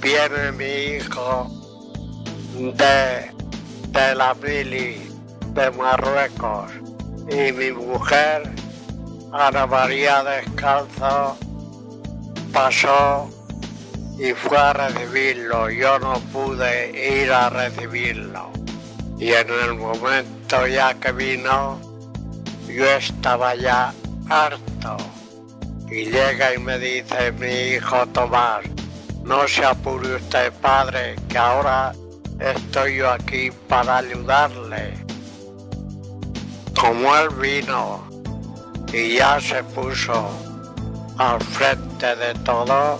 viene mi hijo de, de la de Marruecos y mi mujer, Ana María Descalzo, pasó y fue a recibirlo. Yo no pude ir a recibirlo. Y en el momento ya que vino, yo estaba ya harto. Y llega y me dice mi hijo Tomás, no se apure usted padre, que ahora estoy yo aquí para ayudarle. Como él vino y ya se puso al frente de todo,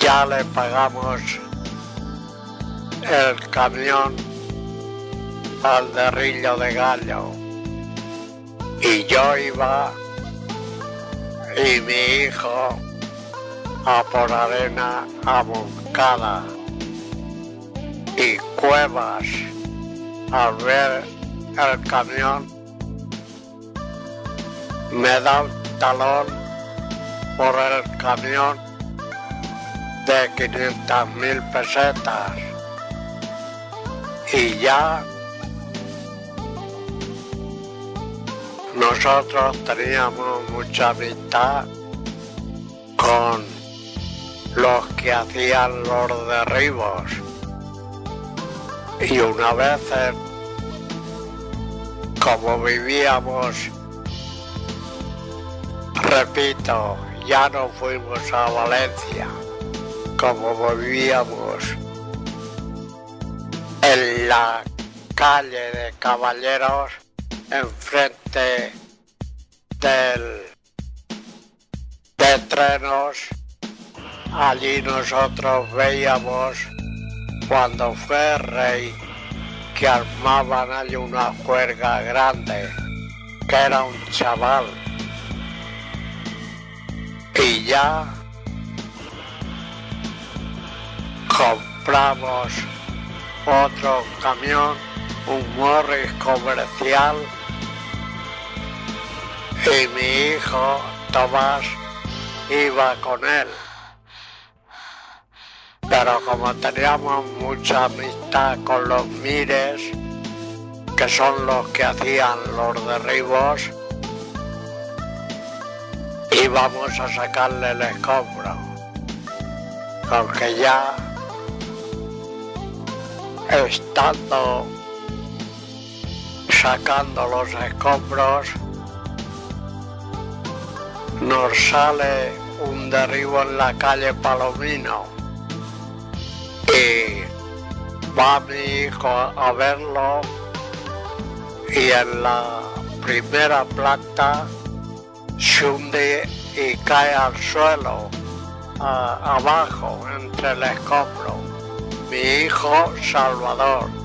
ya le pagamos el camión al derrillo de gallo. Y yo iba y mi hijo a por arena a Moncada y cuevas al ver el camión. Me da un talón por el camión de 500 mil pesetas y ya nosotros teníamos mucha amistad con los que hacían los derribos. Y una vez como vivíamos repito ya no fuimos a Valencia como vivíamos en la calle de Caballeros enfrente del de trenos allí nosotros veíamos cuando fue rey que armaban allí una juerga grande que era un chaval y ya compramos otro camión, un Morris comercial y mi hijo Tomás iba con él. Pero como teníamos mucha amistad con los Mires, que son los que hacían los derribos, íbamos a sacarle el escombro. Porque ya estando sacando los escombros, nos sale un derribo en la calle Palomino y va mi hijo a verlo y en la primera planta se hunde y cae al suelo abajo entre el escombro. Mi hijo Salvador